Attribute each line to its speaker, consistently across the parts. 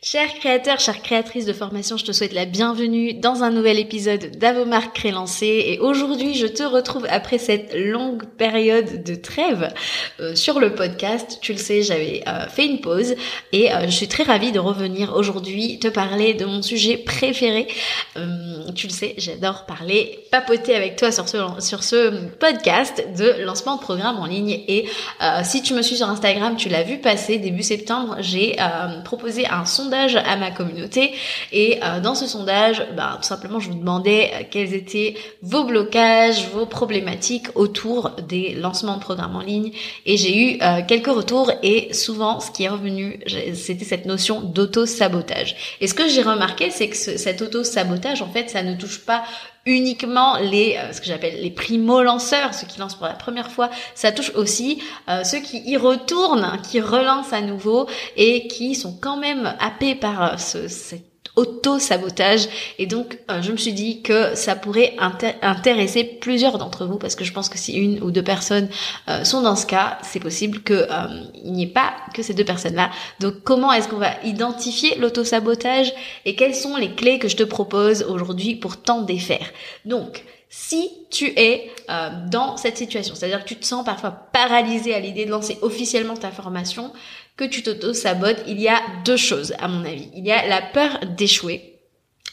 Speaker 1: Chers créateurs, chères créatrices de formation, je te souhaite la bienvenue dans un nouvel épisode d'Avomark Crélancé. Et aujourd'hui, je te retrouve après cette longue période de trêve euh, sur le podcast. Tu le sais, j'avais euh, fait une pause et euh, je suis très ravie de revenir aujourd'hui te parler de mon sujet préféré. tu le sais, j'adore parler, papoter avec toi sur ce, sur ce podcast de lancement de programme en ligne. Et si tu me suis sur Instagram, tu l'as vu passer début septembre, j'ai proposé un son à ma communauté et euh, dans ce sondage, bah, tout simplement, je vous demandais euh, quels étaient vos blocages, vos problématiques autour des lancements de programmes en ligne et j'ai eu euh, quelques retours et souvent ce qui est revenu, c'était cette notion d'auto-sabotage. Et ce que j'ai remarqué, c'est que cet auto-sabotage, en fait, ça ne touche pas uniquement les euh, ce que j'appelle les primo lanceurs, ceux qui lancent pour la première fois. Ça touche aussi euh, ceux qui y retournent, qui relancent à nouveau et qui sont quand même happés par euh, ce, cette auto-sabotage. Et donc, euh, je me suis dit que ça pourrait intéresser plusieurs d'entre vous, parce que je pense que si une ou deux personnes euh, sont dans ce cas, c'est possible que euh, n'y ait pas que ces deux personnes-là. Donc, comment est-ce qu'on va identifier l'auto-sabotage et quelles sont les clés que je te propose aujourd'hui pour t'en défaire? Donc, si tu es dans cette situation, c'est-à-dire que tu te sens parfois paralysé à l'idée de lancer officiellement ta formation, que tu t'auto-sabotes, il y a deux choses à mon avis. Il y a la peur d'échouer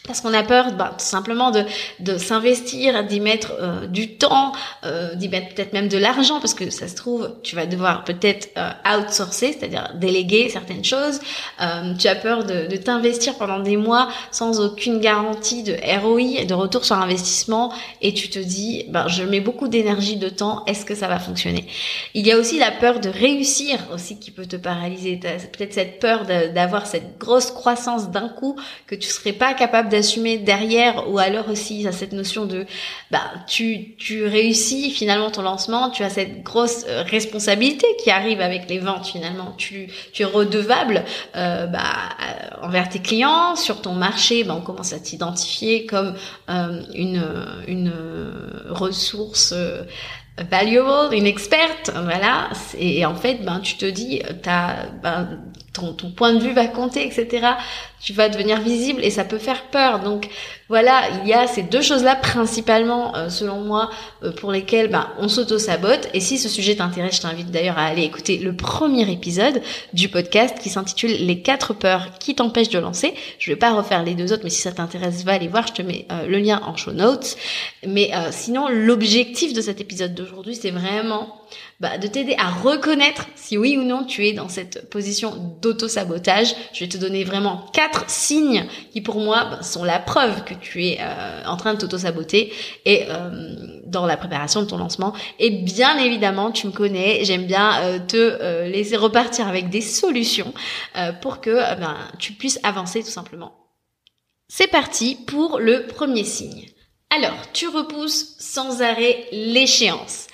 Speaker 1: parce qu'on a peur bah, tout simplement de, de s'investir, d'y mettre euh, du temps, euh, d'y mettre peut-être même de l'argent, parce que ça se trouve, tu vas devoir peut-être euh, outsourcer, c'est-à-dire déléguer certaines choses. Euh, tu as peur de, de t'investir pendant des mois sans aucune garantie de ROI, de retour sur investissement, et tu te dis, bah, je mets beaucoup d'énergie, de temps, est-ce que ça va fonctionner? Il y a aussi la peur de réussir aussi qui peut te paralyser. Peut-être cette peur d'avoir cette grosse croissance d'un coup que tu serais pas capable d'assumer derrière ou alors aussi à cette notion de bah tu tu réussis finalement ton lancement, tu as cette grosse euh, responsabilité qui arrive avec les ventes finalement. Tu tu es redevable euh, bah, euh, envers tes clients, sur ton marché, bah, on commence à t'identifier comme une une ressource valuable, une experte, voilà. Et, en fait, ben tu te dis, t'as ben, ton, ton point de vue va compter, etc. Tu vas devenir visible et ça peut faire peur. Donc voilà, il y a ces deux choses-là principalement, euh, selon moi, euh, pour lesquelles ben, on s'auto-sabote. Et si ce sujet t'intéresse, je t'invite d'ailleurs à aller écouter le premier épisode du podcast qui s'intitule Les quatre peurs qui t'empêchent de lancer. Je vais pas refaire les deux autres, mais si ça t'intéresse, va aller voir. Je te mets euh, le lien en show notes. Mais sinon, l'objectif de cet épisode d'aujourd'hui, c'est vraiment bah, de t'aider à reconnaître si oui ou non tu es dans cette position d'auto-sabotage. Je vais te donner vraiment quatre signes qui pour moi sont la preuve que tu es euh, en train de t'auto-saboter et euh, dans la préparation de ton lancement. Et bien évidemment, tu me connais, j'aime bien euh, te laisser repartir avec des solutions pour que ben, tu puisses avancer tout simplement. C'est parti pour le premier signe. Alors, tu repousses sans arrêt l'échéance.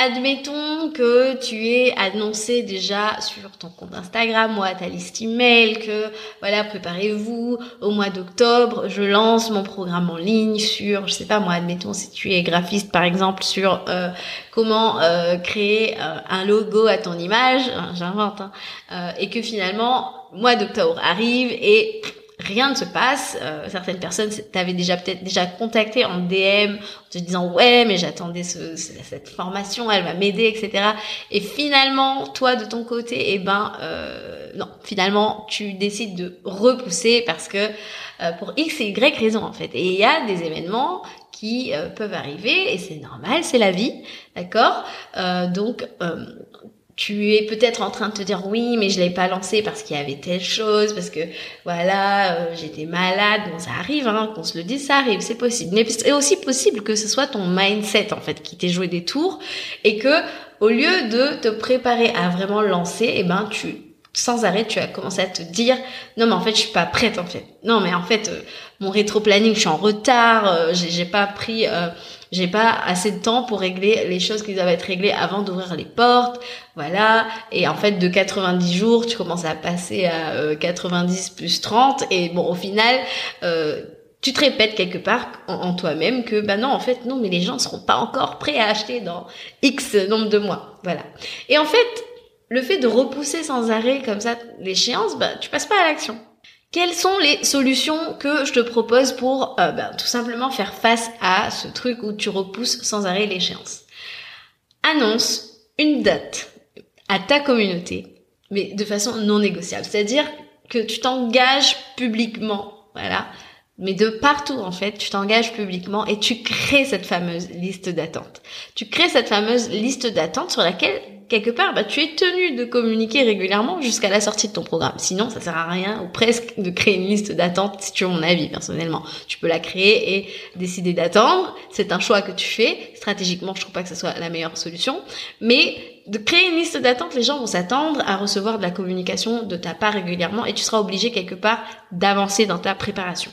Speaker 1: Admettons que tu aies annoncé déjà sur ton compte Instagram ou à ta liste email que voilà, préparez-vous, au mois d'octobre, je lance mon programme en ligne sur, je sais pas moi, admettons si tu es graphiste par exemple, sur euh, comment euh, créer euh, un logo à ton image, hein, j'invente, hein, et que finalement, mois d'octobre arrive et rien ne se passe. Euh, certaines personnes t'avaient déjà peut-être déjà contacté en DM en te disant ouais mais j'attendais ce, cette formation, elle va m'aider, etc. Et finalement toi de ton côté, eh ben euh, non, finalement tu décides de repousser parce que euh, pour x et y raison en fait. Et il y a des événements qui peuvent arriver et c'est normal, c'est la vie, d'accord? donc tu es peut-être en train de te dire oui, mais je l'ai pas lancé parce qu'il y avait telle chose, parce que voilà, euh, j'étais malade. Bon, ça arrive, hein, qu'on se le dise, ça arrive, c'est possible. Mais c'est aussi possible que ce soit ton mindset en fait qui t'ait joué des tours et que au lieu de te préparer à vraiment lancer, eh ben tu sans arrêt, tu as commencé à te dire non mais en fait je suis pas prête en fait. Non mais en fait euh, mon rétro planning, je suis en retard, euh, j'ai pas pris j'ai pas assez de temps pour régler les choses qui doivent être réglées avant d'ouvrir les portes, voilà. Et en fait, de 90 jours, tu commences à passer à 90 euh, plus 30, et bon, au final, euh, tu te répètes quelque part en, toi-même que bah non en fait non mais les gens seront pas encore prêts à acheter dans X nombre de mois voilà. Et en fait le fait de repousser sans arrêt comme ça l'échéance bah tu passes pas à l'action quelles sont les solutions que je te propose pour euh, ben, tout simplement faire face à ce truc où tu repousses sans arrêt l'échéance? Annonce une date à ta communauté, mais de façon non négociable. C'est-à-dire que tu t'engages publiquement, voilà, mais de partout en fait, tu t'engages publiquement et tu crées cette fameuse liste d'attente. Tu crées cette fameuse liste d'attente sur laquelle quelque part, bah, tu es tenu de communiquer régulièrement jusqu'à la sortie de ton programme. Sinon, ça sert à rien ou presque de créer une liste d'attente si tu veux mon avis personnellement. Tu peux la créer et décider d'attendre. C'est un choix que tu fais. Stratégiquement, je trouve pas que ce soit la meilleure solution. Mais de créer une liste d'attente, les gens vont s'attendre à recevoir de la communication de ta part régulièrement et tu seras obligé quelque part d'avancer dans ta préparation.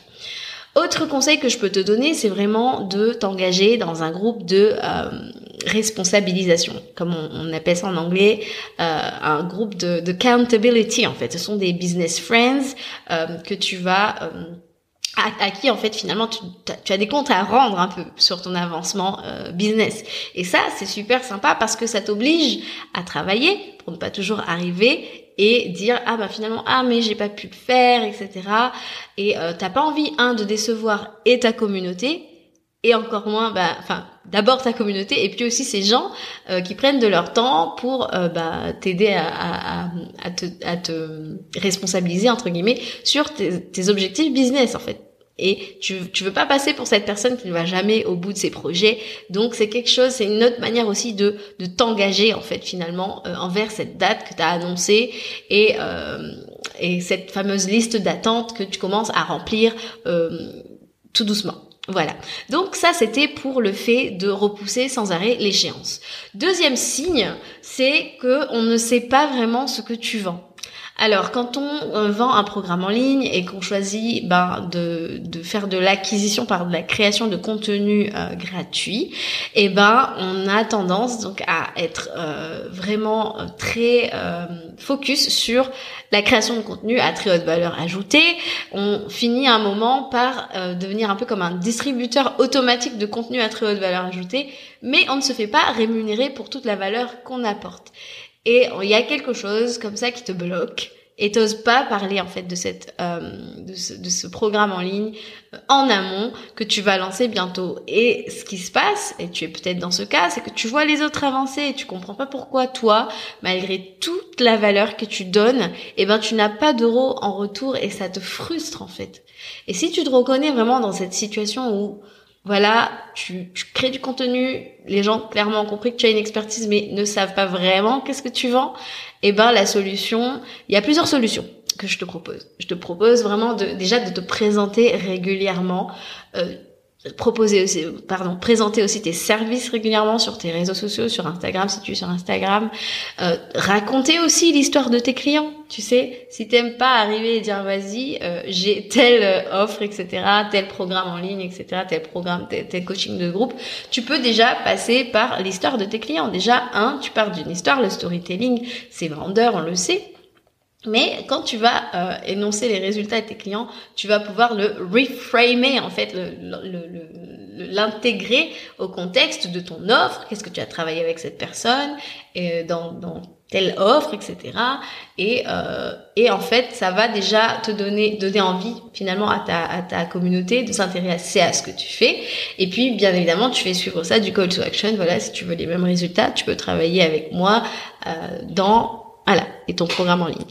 Speaker 1: Autre conseil que je peux te donner, c'est vraiment de t'engager dans un groupe de euh, responsabilisation, comme on, appelle ça en anglais, euh, un groupe de, de accountability en fait. Ce sont des business friends euh, que tu vas à, qui en fait finalement tu, tu, as des comptes à rendre un peu sur ton avancement business. Et ça c'est super sympa parce que ça t'oblige à travailler pour ne pas toujours arriver et dire ah bah finalement ah mais j'ai pas pu le faire etc et euh, t'as pas envie un de décevoir et ta communauté et encore moins bah enfin d'abord ta communauté et puis aussi ces gens euh, qui prennent de leur temps pour euh, bah, t'aider à, à, à, te, à te responsabiliser entre guillemets sur tes, tes objectifs business en fait et tu, tu veux pas passer pour cette personne qui ne va jamais au bout de ses projets. Donc c'est quelque chose, c'est une autre manière aussi de, de t'engager en fait finalement euh, envers cette date que tu as annoncée et, euh, et cette fameuse liste d'attente que tu commences à remplir euh, tout doucement. Voilà. Donc ça, c'était pour le fait de repousser sans arrêt l'échéance. Deuxième signe, c'est que on ne sait pas vraiment ce que tu vends. Alors, quand on euh, vend un programme en ligne et qu'on choisit ben, de, faire de l'acquisition par de la création de contenu euh, gratuit, eh ben on a tendance donc à être euh, vraiment très focus sur la création de contenu à très haute valeur ajoutée. On finit un moment par devenir un peu comme un distributeur automatique de contenu à très haute valeur ajoutée, mais on ne se fait pas rémunérer pour toute la valeur qu'on apporte et il y a quelque chose comme ça qui te bloque et t'oses pas parler en fait de cette euh, de, ce, de, ce, programme en ligne euh, en amont que tu vas lancer bientôt. Et ce qui se passe et tu es peut-être dans ce cas c'est que tu vois les autres avancer et tu comprends pas pourquoi toi malgré toute la valeur que tu donnes eh ben tu n'as pas d'euros en retour et ça te frustre en fait. Et si tu te reconnais vraiment dans cette situation où voilà, tu, crées du contenu, les gens clairement ont compris que tu as une expertise mais ne savent pas vraiment qu'est-ce que tu vends, et eh ben la solution, il y a plusieurs solutions que je te propose. Je te propose vraiment de déjà de te présenter régulièrement euh, proposer aussi, pardon, présenter aussi tes services régulièrement sur tes réseaux sociaux, sur Instagram si tu es sur Instagram, euh, raconter aussi l'histoire de tes clients. Tu sais, si t'aimes pas arriver et dire vas-y, euh, j'ai telle euh, offre, etc., tel programme en ligne, etc., tel programme, tel, tel, coaching de groupe, tu peux déjà passer par l'histoire de tes clients. Déjà, un, tu pars d'une histoire, le storytelling, c'est vendeur, on le sait. Mais quand tu vas euh, énoncer les résultats de tes clients, tu vas pouvoir le reframer, en fait, l'intégrer au contexte de ton offre. Qu'est-ce que tu as travaillé avec cette personne et dans, dans telle offre, etc. Et, euh, et en fait, ça va déjà te donner, donner envie finalement à ta, à ta communauté de s'intéresser à ce que tu fais. Et puis, bien évidemment, tu fais suivre ça du call to action. Voilà, si tu veux les mêmes résultats, tu peux travailler avec moi euh, dans et ton programme en ligne.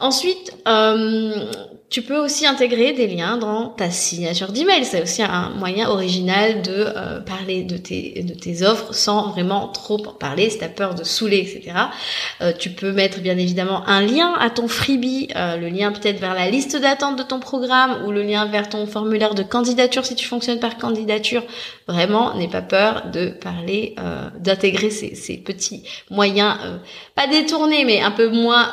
Speaker 1: Ensuite, euh, tu peux aussi intégrer des liens dans ta signature d'email. C'est aussi un moyen original de euh, parler de tes, de tes offres sans vraiment trop en parler si tu as peur de saouler, etc. Euh, tu peux mettre bien évidemment un lien à ton freebie, euh, le lien peut-être vers la liste d'attente de ton programme ou le lien vers ton formulaire de candidature si tu fonctionnes par candidature. Vraiment, n'aie pas peur de parler, d'intégrer ces, ces, petits moyens, pas détournés, mais un peu moins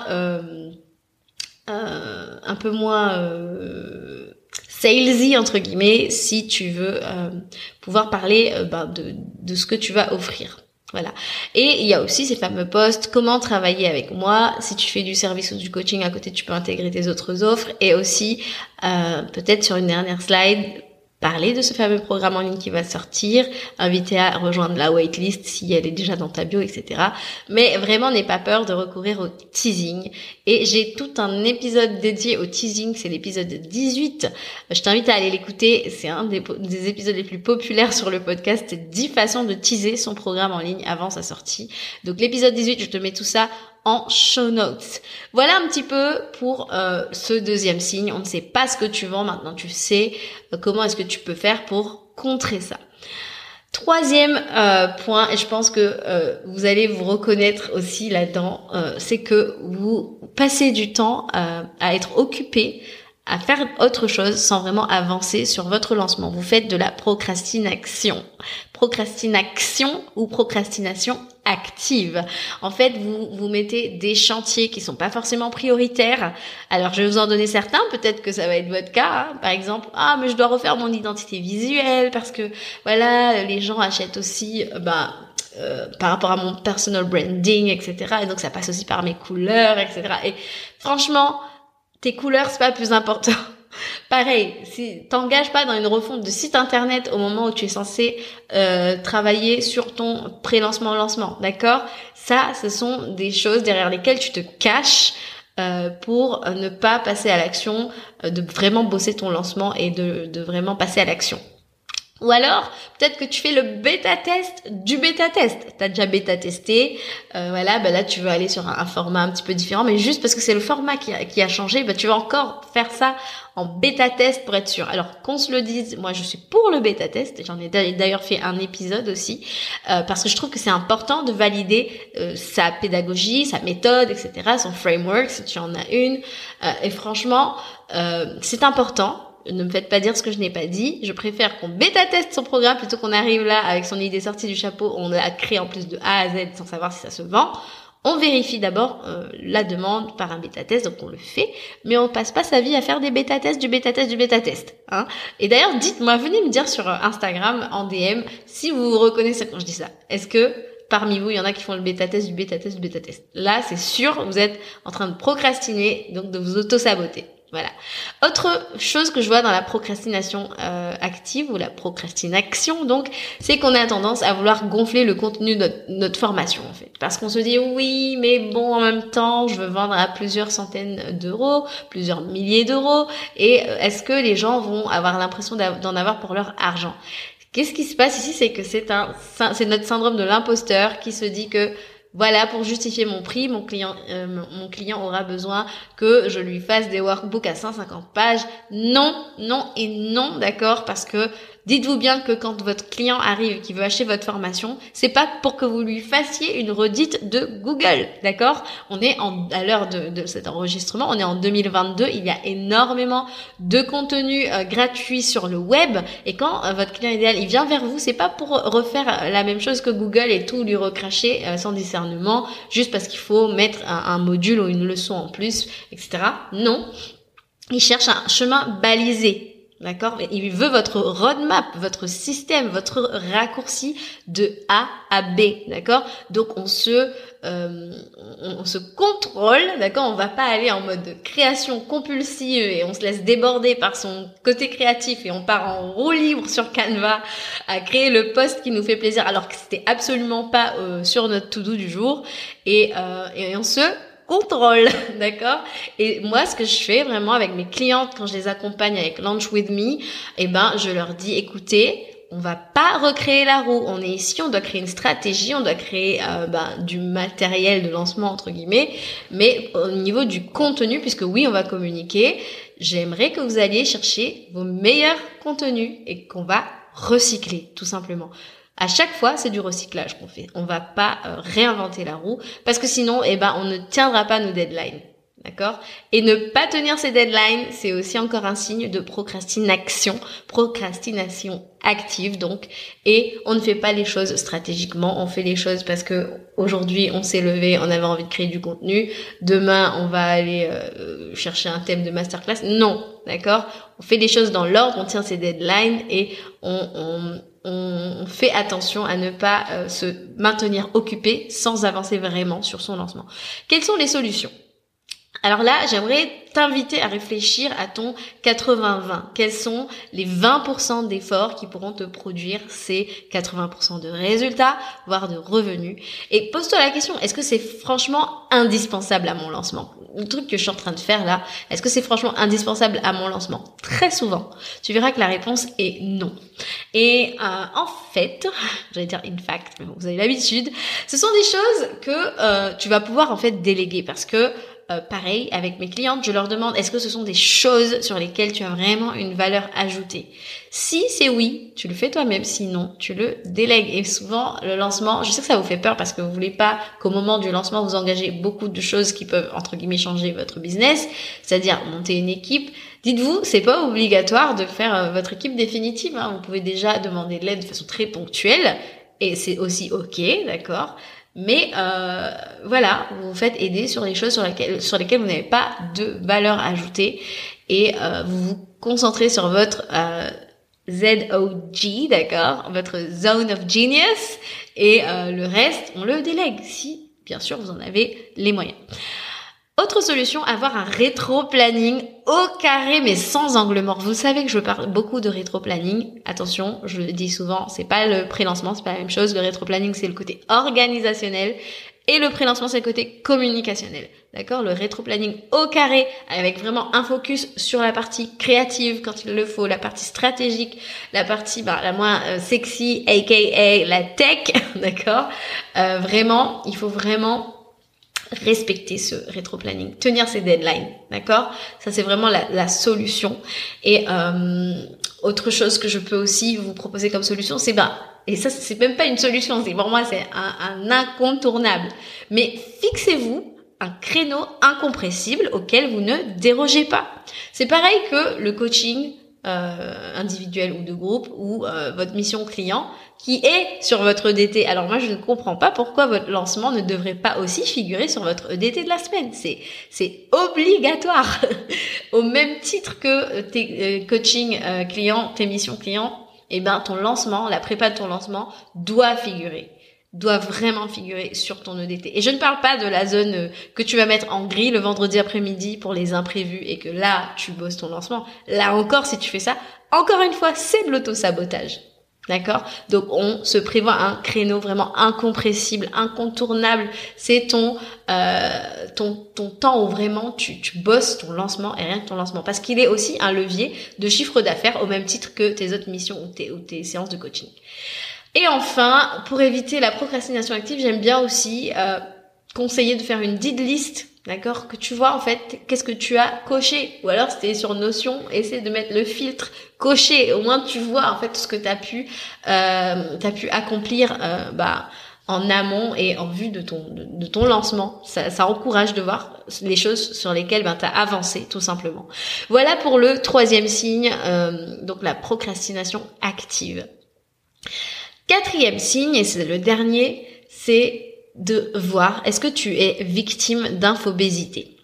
Speaker 1: euh, un peu moins euh, salesy entre guillemets si tu veux euh, pouvoir parler ben, de, de ce que tu vas offrir. Voilà. Et il y a aussi ces fameux postes, comment travailler avec moi. Si tu fais du service ou du coaching à côté, tu peux intégrer tes autres offres. Et aussi, peut-être sur une dernière slide, parler de ce fameux programme en ligne qui va sortir, inviter à rejoindre la waitlist si elle est déjà dans ta bio, etc. Mais vraiment, n'aie pas peur de recourir au teasing. Et j'ai tout un épisode dédié au teasing, c'est l'épisode 18. Je t'invite à aller l'écouter, c'est un des, des, épisodes les plus populaires sur le podcast, 10 façons de teaser son programme en ligne avant sa sortie. Donc l'épisode 18, je te mets tout ça en show notes. Voilà un petit peu pour euh, ce deuxième signe. On ne sait pas ce que tu vends maintenant, tu sais euh, comment est-ce que tu peux faire pour contrer ça. Troisième euh, point, et je pense que vous allez vous reconnaître aussi là-dedans, c'est que vous passez du temps à être occupé à faire autre chose sans vraiment avancer sur votre lancement. Vous faites de la procrastination. Procrastination ou procrastination active. En fait, vous vous mettez des chantiers qui sont pas forcément prioritaires. Alors, je vais vous en donner certains. Peut-être que ça va être votre cas. Hein. Par exemple, ah, mais je dois refaire mon identité visuelle parce que voilà, les gens achètent aussi, bah, euh, par rapport à mon personal branding, etc. Et donc, ça passe aussi par mes couleurs, etc. Et franchement, tes couleurs, c'est pas plus important. Pareil, si t'engages pas dans une refonte de site internet au moment où tu es censé euh, travailler sur ton pré-lancement lancement, d'accord? Ça, ce sont des choses derrière lesquelles tu te caches euh, pour ne pas passer à l'action, euh, de vraiment bosser ton lancement et de, de vraiment passer à l'action. Ou alors, peut-être que tu fais le bêta test du bêta test. Tu as déjà bêta testé, euh, voilà, bah là tu veux aller sur un, format un petit peu différent, mais juste parce que c'est le format qui a, changé, bah tu vas encore faire ça en bêta test pour être sûr. Alors qu'on se le dise, moi je suis pour le bêta test, j'en ai d'ailleurs fait un épisode aussi, euh, parce que je trouve que c'est important de valider euh, sa pédagogie, sa méthode, etc., son framework si tu en as une. Euh, et franchement, c'est important ne me faites pas dire ce que je n'ai pas dit. Je préfère qu'on bêta-teste son programme plutôt qu'on arrive là avec son idée sortie du chapeau. On l'a créé en plus de A à Z sans savoir si ça se vend. On vérifie d'abord euh, la demande par un bêta-test, donc on le fait, mais on passe pas sa vie à faire des bêta-tests, du bêta-test, du bêta-test. Hein. Et d'ailleurs, dites-moi, venez me dire sur euh, Instagram, en DM, si vous vous reconnaissez quand je dis ça. Est-ce que parmi vous, il y en a qui font le bêta-test, du bêta-test, du bêta-test? Là, c'est sûr, vous êtes en train de procrastiner, donc de vous auto-saboter. Voilà. Autre chose que je vois dans la procrastination euh, active ou la procrastination, donc, c'est qu'on a tendance à vouloir gonfler le contenu de notre, formation, en fait. Parce qu'on se dit, oui, mais bon, en même temps, je veux vendre à plusieurs centaines d'euros, plusieurs milliers d'euros, et euh, est-ce que les gens vont avoir l'impression d'en avoir pour leur argent? Qu'est-ce qui se passe ici? C'est que c'est un, c'est notre syndrome de l'imposteur qui se dit que voilà, pour justifier mon prix, mon client, euh, mon client aura besoin que je lui fasse des workbooks à 150 pages. Non, non et non, d'accord, parce que Dites-vous bien que quand votre client arrive qui veut acheter votre formation, c'est pas pour que vous lui fassiez une redite de Google, d'accord? On est à l'heure de, cet enregistrement, on est en 2022, il y a énormément de contenu euh, gratuit sur le web et quand euh, votre client idéal il vient vers vous, c'est pas pour refaire la même chose que Google et tout lui recracher euh, sans discernement juste parce qu'il faut mettre un module ou une leçon en plus, etc. Non, il cherche un chemin balisé, D'accord? Il veut votre roadmap, votre système, votre raccourci de A à B. D'accord? Donc on se euh, on, se contrôle, d'accord? On va pas aller en mode création compulsive et on se laisse déborder par son côté créatif et on part en roue libre sur Canva à créer le post qui nous fait plaisir alors que c'était absolument pas euh, sur notre to-do du jour. Et, euh, et on se contrôle, d'accord? Et moi, ce que je fais vraiment avec mes clientes quand je les accompagne avec Launch With Me, eh ben, je leur dis, écoutez, on va pas recréer la roue. On est ici, on doit créer une stratégie, on doit créer euh, ben, du matériel de lancement entre guillemets, mais au niveau du contenu, puisque oui, on va communiquer, j'aimerais que vous alliez chercher vos meilleurs contenus et qu'on va recycler, tout simplement. À chaque fois, c'est du recyclage qu'on fait. On va pas euh, réinventer la roue parce que sinon, eh ben, on ne tiendra pas nos deadlines. D'accord? Et ne pas tenir ses deadlines, c'est aussi encore un signe de procrastination, procrastination active donc. Et on ne fait pas les choses stratégiquement, on fait les choses parce que aujourd'hui on s'est levé, on avait envie de créer du contenu. Demain on va aller euh, chercher un thème de masterclass. Non, d'accord? On fait les choses dans l'ordre, on tient ses deadlines et on, on on fait attention à ne pas euh, se maintenir occupé sans avancer vraiment sur son lancement. Quelles sont les solutions? Alors là, j'aimerais t'inviter à réfléchir à ton 80-20. Quels sont les 20% d'efforts qui pourront te produire ces 80% de résultats, voire de revenus? Et pose-toi la question, est-ce que c'est franchement indispensable à mon lancement? Le truc que je suis en train de faire là, est-ce que c'est franchement indispensable à mon lancement? Très souvent, tu verras que la réponse est non. Et euh, en fait, j'allais dire in fact, mais vous avez l'habitude, ce sont des choses que euh, tu vas pouvoir en fait déléguer parce que euh, pareil, avec mes clientes, je leur demande est-ce que ce sont des choses sur lesquelles tu as vraiment une valeur ajoutée? Si c'est oui, tu le fais toi-même, sinon tu le délègues. Et souvent, le lancement, je sais que ça vous fait peur parce que vous voulez pas qu'au moment du lancement, vous engagez beaucoup de choses qui peuvent, entre guillemets, changer votre business, c'est-à-dire monter une équipe. Dites-vous, c'est pas obligatoire de faire euh, votre équipe définitive. Hein. Vous pouvez déjà demander de l'aide de façon très ponctuelle et c'est aussi ok, d'accord? Mais euh, voilà, vous vous faites aider sur les choses sur lesquelles, sur lesquelles vous n'avez pas de valeur ajoutée et euh, vous vous concentrez sur votre euh, ZOG, d'accord, votre zone of genius et le reste, on le délègue si, bien sûr, vous en avez les moyens. Autre solution, avoir un rétro-planning au carré mais sans angle mort. Vous savez que je parle beaucoup de rétro-planning. Attention, je dis souvent, c'est pas le pré-lancement, c'est pas la même chose. Le rétro-planning, c'est le côté organisationnel et le pré-lancement, c'est le côté communicationnel. D'accord? Le rétro-planning au carré avec vraiment un focus sur la partie créative quand il le faut, la partie stratégique, la partie bah, la moins euh, sexy, aka la tech, d'accord? Euh, Vraiment, il faut vraiment respecter ce rétro-planning, tenir ses deadlines, d'accord? Ça c'est vraiment la, solution. Et euh, autre chose que je peux aussi vous proposer comme solution, c'est ben et ça c'est même pas une solution, c'est pour moi c'est un, un incontournable. Mais fixez-vous un créneau incompressible auquel vous ne dérogez pas. C'est pareil que le coaching euh, individuel ou de groupe ou euh, votre mission client qui est sur votre EDT. Alors moi, je ne comprends pas pourquoi votre lancement ne devrait pas aussi figurer sur votre EDT de la semaine. C'est c'est obligatoire. Au même titre que tes euh, coaching euh, clients, tes missions clients, eh ben ton lancement, la prépa de ton lancement doit figurer doit vraiment figurer sur ton EDT. Et je ne parle pas de la zone euh, que tu vas mettre en gris le vendredi après-midi pour les imprévus et que là, tu bosses ton lancement. Là encore, si tu fais ça, encore une fois, c'est de l'auto-sabotage. D'accord? Donc on se prévoit un créneau vraiment incompressible, incontournable. C'est ton, euh, ton ton temps où vraiment tu, tu bosses ton lancement et rien que ton lancement. Parce qu'il est aussi un levier de chiffre d'affaires au même titre que tes autres missions ou tes, ou tes séances de coaching. Et enfin, pour éviter la procrastination active, j'aime bien aussi euh, conseiller de faire une did list D'accord Que tu vois en fait qu'est-ce que tu as coché. Ou alors c'était sur Notion, essaie de mettre le filtre coché. Au moins tu vois en fait ce que tu as pu, euh, as pu accomplir euh, bah, en amont et en vue de ton, de, ton lancement. Ça, ça, encourage de voir les choses sur lesquelles ben, tu as avancé tout simplement. Voilà pour le troisième signe, euh, donc la procrastination active. Quatrième signe, et c'est le dernier, c'est de voir est-ce que tu es victime d'infobésité.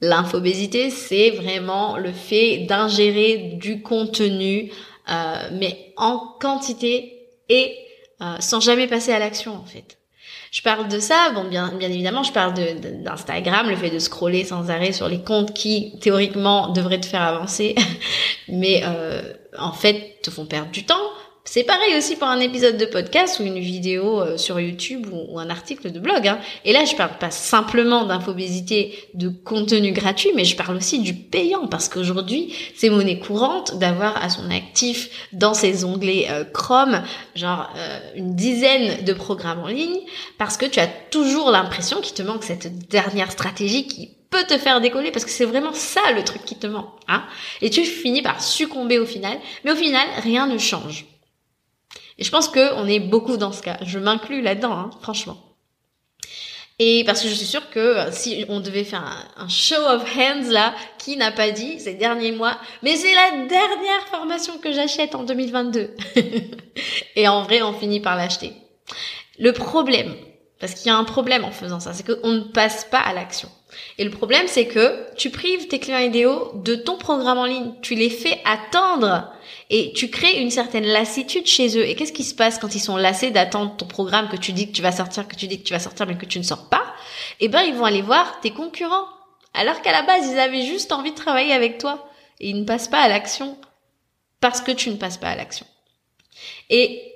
Speaker 1: L'infobésité, c'est vraiment le fait d'ingérer du contenu, euh, mais en quantité et euh, sans jamais passer à l'action en fait. Je parle de ça, bon bien, bien évidemment, je parle d'Instagram, le fait de scroller sans arrêt sur les comptes qui théoriquement devraient te faire avancer, mais euh, en fait te font perdre du temps C'est pareil aussi pour un épisode de podcast ou une vidéo euh, sur YouTube ou, un article de blog. Hein. Et là, je parle pas simplement d'infobésité, de contenu gratuit, mais je parle aussi du payant parce qu'aujourd'hui, c'est monnaie courante d'avoir à son actif dans ses onglets euh, Chrome, genre euh, une dizaine de programmes en ligne, parce que tu as toujours l'impression qu'il te manque cette dernière stratégie qui peut te faire décoller parce que c'est vraiment ça le truc qui te manque. Hein et tu finis par succomber au final, mais au final, rien ne change. Et je pense qu'on est beaucoup dans ce cas. Je m'inclus là-dedans, hein, franchement. Et parce que je suis sûre que euh, si on devait faire un, show of hands là, qui n'a pas dit ces derniers mois, mais c'est la dernière formation que j'achète en 2022. et en vrai, on finit par l'acheter. Le problème, parce qu'il y a un problème en faisant ça, c'est qu'on ne passe pas à l'action. Et le problème, c'est que tu prives tes clients idéaux de ton programme en ligne. Tu les fais attendre et tu crées une certaine lassitude chez eux. Et qu'est-ce qui se passe quand ils sont lassés d'attendre ton programme que tu dis que tu vas sortir, que tu dis que tu vas sortir, mais que tu ne sors pas? Eh ben, ils vont aller voir tes concurrents. Alors qu'à la base, ils avaient juste envie de travailler avec toi. Et ils ne passent pas à l'action parce que tu ne passes pas à l'action. Et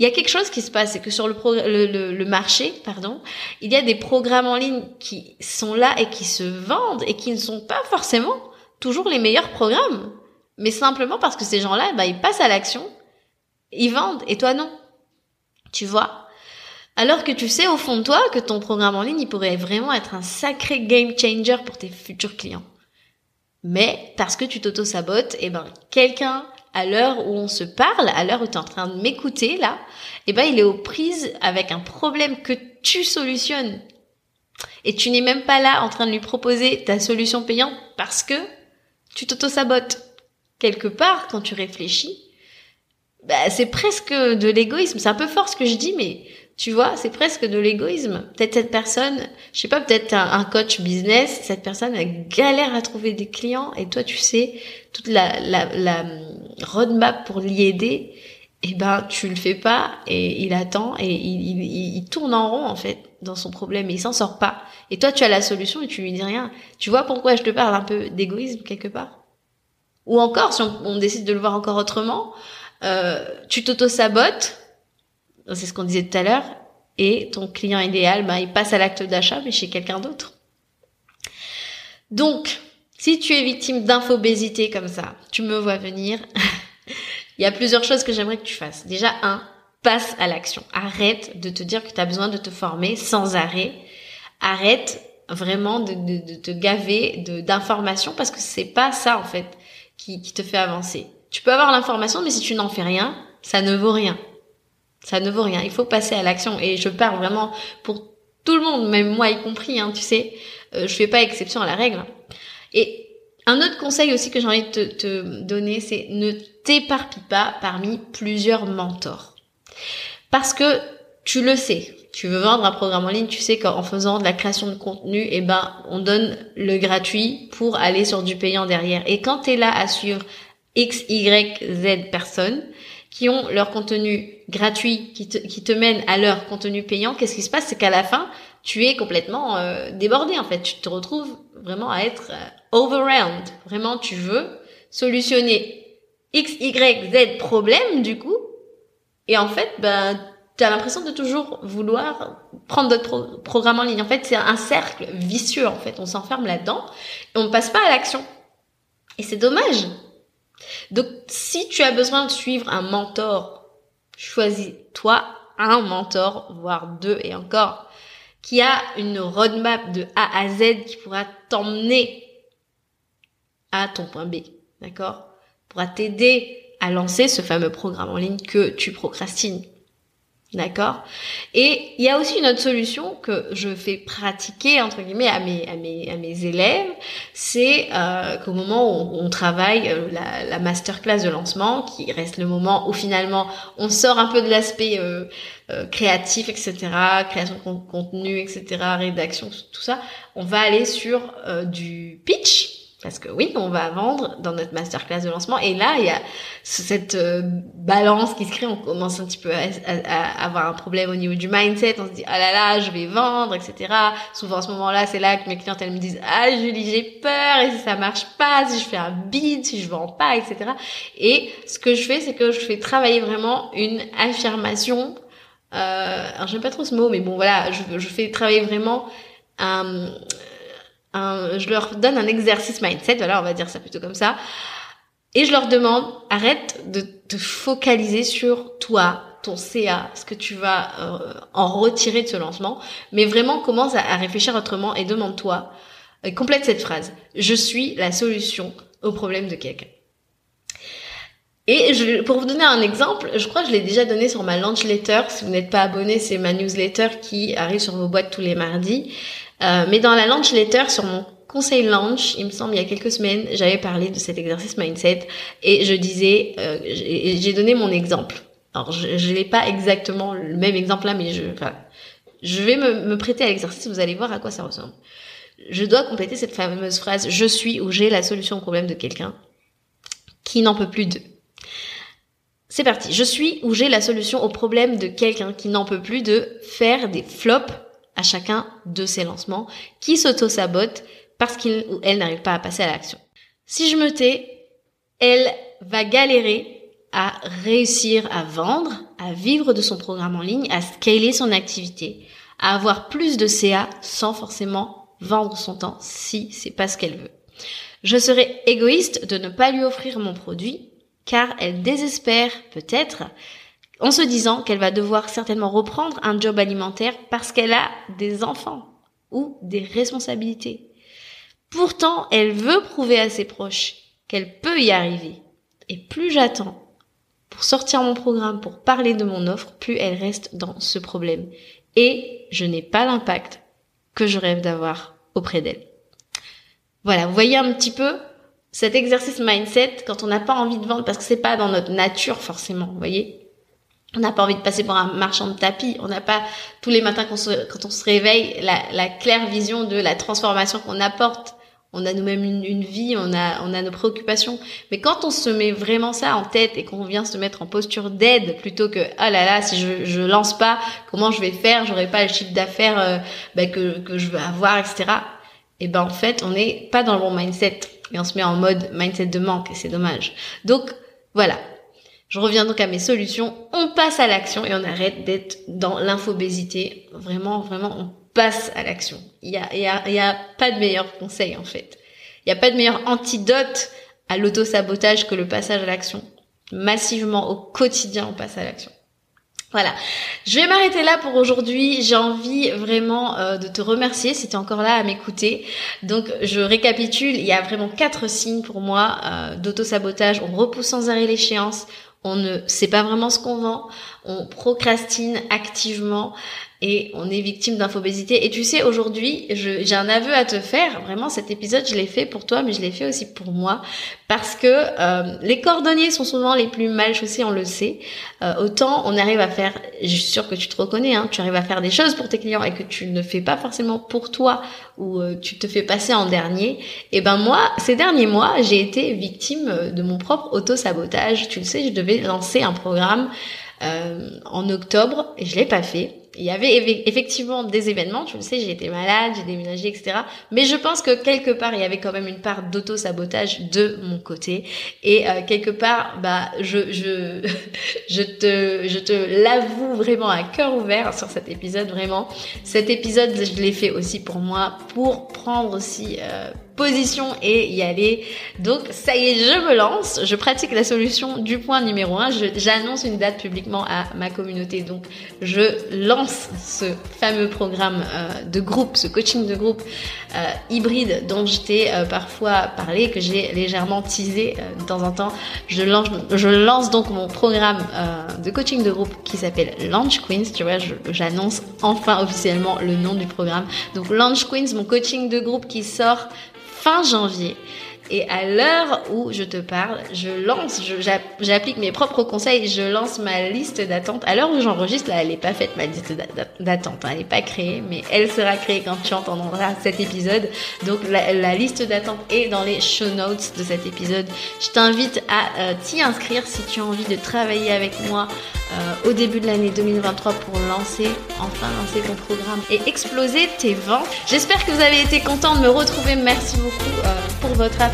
Speaker 1: il y a quelque chose qui se passe, c'est que sur le, le, le, marché, pardon, il y a des programmes en ligne qui sont là et qui se vendent et qui ne sont pas forcément toujours les meilleurs programmes mais simplement parce que ces gens-là, bah, ils passent à l'action, ils vendent, et toi non. Tu vois? Alors que tu sais au fond de toi que ton programme en ligne, il pourrait vraiment être un sacré game changer pour tes futurs clients. Mais parce que tu t'auto-sabotes, eh ben quelqu'un à l'heure où on se parle, à l'heure où tu es en train de m'écouter là, eh ben il est aux prises avec un problème que tu solutionnes. Et tu n'es même pas là en train de lui proposer ta solution payante parce que tu t'auto-sabotes quelque part, quand tu réfléchis, bah, c'est presque de l'égoïsme. C'est un peu fort ce que je dis, mais tu vois, c'est presque de l'égoïsme. Peut-être cette personne, je sais pas, peut-être un, coach business, cette personne a galère à trouver des clients et toi, tu sais, toute la roadmap pour l'y aider, eh ben, tu le fais pas et il attend et il, il, il tourne en rond, en fait, dans son problème et il s'en sort pas. Et toi, tu as la solution et tu lui dis rien. Tu vois pourquoi je te parle un peu d'égoïsme quelque part? Ou encore, si on, décide de le voir encore autrement, euh, tu t'auto-sabotes, c'est ce qu'on disait tout à l'heure, et ton client idéal, bah, il passe à l'acte d'achat, mais chez quelqu'un d'autre. Donc, si tu es victime d'infobésité comme ça, tu me vois venir, il y a plusieurs choses que j'aimerais que tu fasses. Déjà, un, passe à l'action. Arrête de te dire que tu as besoin de te former sans arrêt. Arrête vraiment de, te gaver d'informations parce que c'est pas ça en fait qui, te fait avancer. Tu peux avoir l'information, mais si tu n'en fais rien, ça ne vaut rien. Ça ne vaut rien. Il faut passer à l'action. Et je parle vraiment pour tout le monde, même moi y compris, hein, tu sais. Euh, je fais pas exception à la règle. Et un autre conseil aussi que j'ai envie de te, donner, c'est ne t'éparpille pas parmi plusieurs mentors. Parce que tu le sais, tu veux vendre un programme en ligne, tu sais qu'en faisant de la création de contenu, eh ben, on donne le gratuit pour aller sur du payant derrière. Et quand tu es là à suivre X, Y, Z personnes qui ont leur contenu gratuit, qui te, qui te mènent à leur contenu payant, qu'est-ce qui se passe? C'est qu'à la fin, tu es complètement euh, débordé en fait. Tu te retrouves vraiment à être euh, overwhelmed. Vraiment, tu veux solutionner X, Y, Z problème du coup. Et en fait, ben, tu as l'impression de toujours vouloir prendre d'autres programmes en ligne. En fait, c'est un cercle vicieux, en fait. On s'enferme là-dedans et on ne passe pas à l'action. Et c'est dommage. Donc, si tu as besoin de suivre un mentor, choisis-toi un mentor, voire deux et encore, qui a une roadmap de A à Z qui pourra t'emmener à ton point B. D'accord? Pourra t'aider à lancer ce fameux programme en ligne que tu procrastines. D'accord Et il y a aussi une autre solution que je fais pratiquer entre guillemets à mes à mes à mes élèves, c'est euh, qu'au moment où on travaille euh, la, la masterclass de lancement, qui reste le moment où finalement on sort un peu de l'aspect euh, euh créatif, etc., création de contenu, etc., rédaction, tout ça, on va aller sur euh, du pitch Parce que oui, on va vendre dans notre masterclass de lancement. Et là, il y a cette euh, balance qui se crée. On commence un petit peu à, avoir un problème au niveau du mindset. On se dit, ah là là, je vais vendre, etc. Souvent, à ce moment-là, c'est là que mes clientes, elles me disent, ah Julie, j'ai peur. Et si ça marche pas, si je fais un bid, si je vends pas, etc. Et ce que je fais, c'est que je fais travailler vraiment une affirmation. Euh, alors, j'aime pas trop ce mot, mais bon, voilà, je, je fais travailler vraiment un je leur donne un exercice mindset, voilà, on va dire ça plutôt comme ça, et je leur demande, arrête de te focaliser sur toi, ton CA, ce que tu vas euh, en retirer de ce lancement, mais vraiment commence à, réfléchir autrement et demande-toi, complète cette phrase, je suis la solution au problème de quelqu'un. Et je, pour vous donner un exemple, je crois que je l'ai déjà donné sur ma launch letter. Si vous n'êtes pas abonné, c'est ma newsletter qui arrive sur vos boîtes tous les mardis. Euh, mais dans la launch letter sur mon conseil launch, il me semble, il y a quelques semaines, j'avais parlé de cet exercice mindset et je disais, euh, j'ai donné mon exemple. Alors, je n'ai pas exactement le même exemple là, mais je, enfin, je vais me, me prêter à l'exercice, vous allez voir à quoi ça ressemble. Je dois compléter cette fameuse phrase « je suis ou j'ai la solution au problème de quelqu'un qui n'en peut plus de ». C'est parti. Je suis ou j'ai la solution au problème de quelqu'un qui n'en peut plus de faire des flops à chacun de ses lancements, qui s'auto-sabote parce qu'il ou elle n'arrive pas à passer à l'action. Si je me tais, elle va galérer à réussir à vendre, à vivre de son programme en ligne, à scaler son activité, à avoir plus de CA sans forcément vendre son temps si c'est pas ce qu'elle veut. Je serai égoïste de ne pas lui offrir mon produit car elle désespère peut-être en se disant qu'elle va devoir certainement reprendre un job alimentaire parce qu'elle a des enfants ou des responsabilités. Pourtant, elle veut prouver à ses proches qu'elle peut y arriver. Et plus j'attends pour sortir mon programme, pour parler de mon offre, plus elle reste dans ce problème. Et je n'ai pas l'impact que je rêve d'avoir auprès d'elle. Voilà, vous voyez un petit peu cet exercice mindset quand on n'a pas envie de vendre parce que c'est pas dans notre nature forcément, vous voyez on n'a pas envie de passer pour un marchand de tapis. On n'a pas tous les matins quand on se, réveille la, claire vision de la transformation qu'on apporte. On a nous-mêmes une, vie, on a, nos préoccupations. Mais quand on se met vraiment ça en tête et qu'on vient se mettre en posture d'aide plutôt que oh là là si je je lance pas comment je vais faire? J'aurai pas le chiffre d'affaires euh, ben, que je veux avoir etc. Et ben en fait on n'est pas dans le bon mindset et on se met en mode mindset de manque et c'est dommage. Donc voilà, je reviens donc à mes solutions. On passe à l'action et on arrête d'être dans l'infobésité. Vraiment, vraiment, on passe à l'action. Il y a, y a, y a pas de meilleur conseil en fait. Il n'y a pas de meilleur antidote à l'auto-sabotage que le passage à l'action. Massivement, au quotidien, on passe à l'action. Voilà, je vais m'arrêter là pour aujourd'hui. J'ai envie vraiment euh, de te remercier si tu es encore là à m'écouter. Donc je récapitule, il y a vraiment quatre signes pour moi euh, d'auto-sabotage. On repousse sans arrêt l'échéance, on ne sait pas vraiment ce qu'on vend, on procrastine activement et on est victime d'infobésité. Et tu sais, aujourd'hui, j'ai un aveu à te faire. Vraiment, cet épisode, je l'ai fait pour toi, mais je l'ai fait aussi pour moi. Parce que euh, les cordonniers sont souvent les plus mal chaussés, on le sait. Euh, autant on arrive à faire, je suis sûre que tu te reconnais, hein, tu arrives à faire des choses pour tes clients et que tu ne fais pas forcément pour toi ou euh, tu te fais passer en dernier. Et ben moi, ces derniers mois, j'ai été victime de mon propre auto-sabotage. Tu le sais, je devais lancer un programme en octobre et je l'ai pas fait il y avait effectivement des événements, tu le sais, j'ai été malade, j'ai déménagé, etc. Mais je pense que quelque part, il y avait quand même une part d'auto-sabotage de mon côté. Et euh, quelque part, bah, je, je, je te, je te l'avoue vraiment à cœur ouvert sur cet épisode, vraiment. Cet épisode, je l'ai fait aussi pour moi, pour prendre aussi euh, et y aller. Donc ça y est, je me lance, je pratique la solution du point numéro 1, j'annonce une date publiquement à ma communauté. Donc je lance ce fameux programme euh, de groupe, ce coaching de groupe euh, hybride dont je t'ai euh, parfois parlé, que j'ai légèrement teasé de temps en temps. Je lance, je lance donc mon programme de coaching de groupe qui s'appelle Launch Queens. Tu vois, j'annonce enfin officiellement le nom du programme. Donc Launch Queens, mon coaching de groupe qui sort fin janvier. Et à l'heure où je te parle, je lance, j'applique mes propres conseils, je lance ma liste d'attente. À l'heure où j'enregistre, là, elle n'est pas faite ma liste d'attente, hein, elle n'est pas créée, mais elle sera créée quand tu entendras cet épisode. Donc la, liste d'attente est dans les show notes de cet épisode. Je t'invite à euh, t'y inscrire si tu as envie de travailler avec moi euh, au début de l'année 2023 pour lancer, enfin lancer ton programme et exploser tes ventes. J'espère que vous avez été content de me retrouver. Merci beaucoup euh, pour votre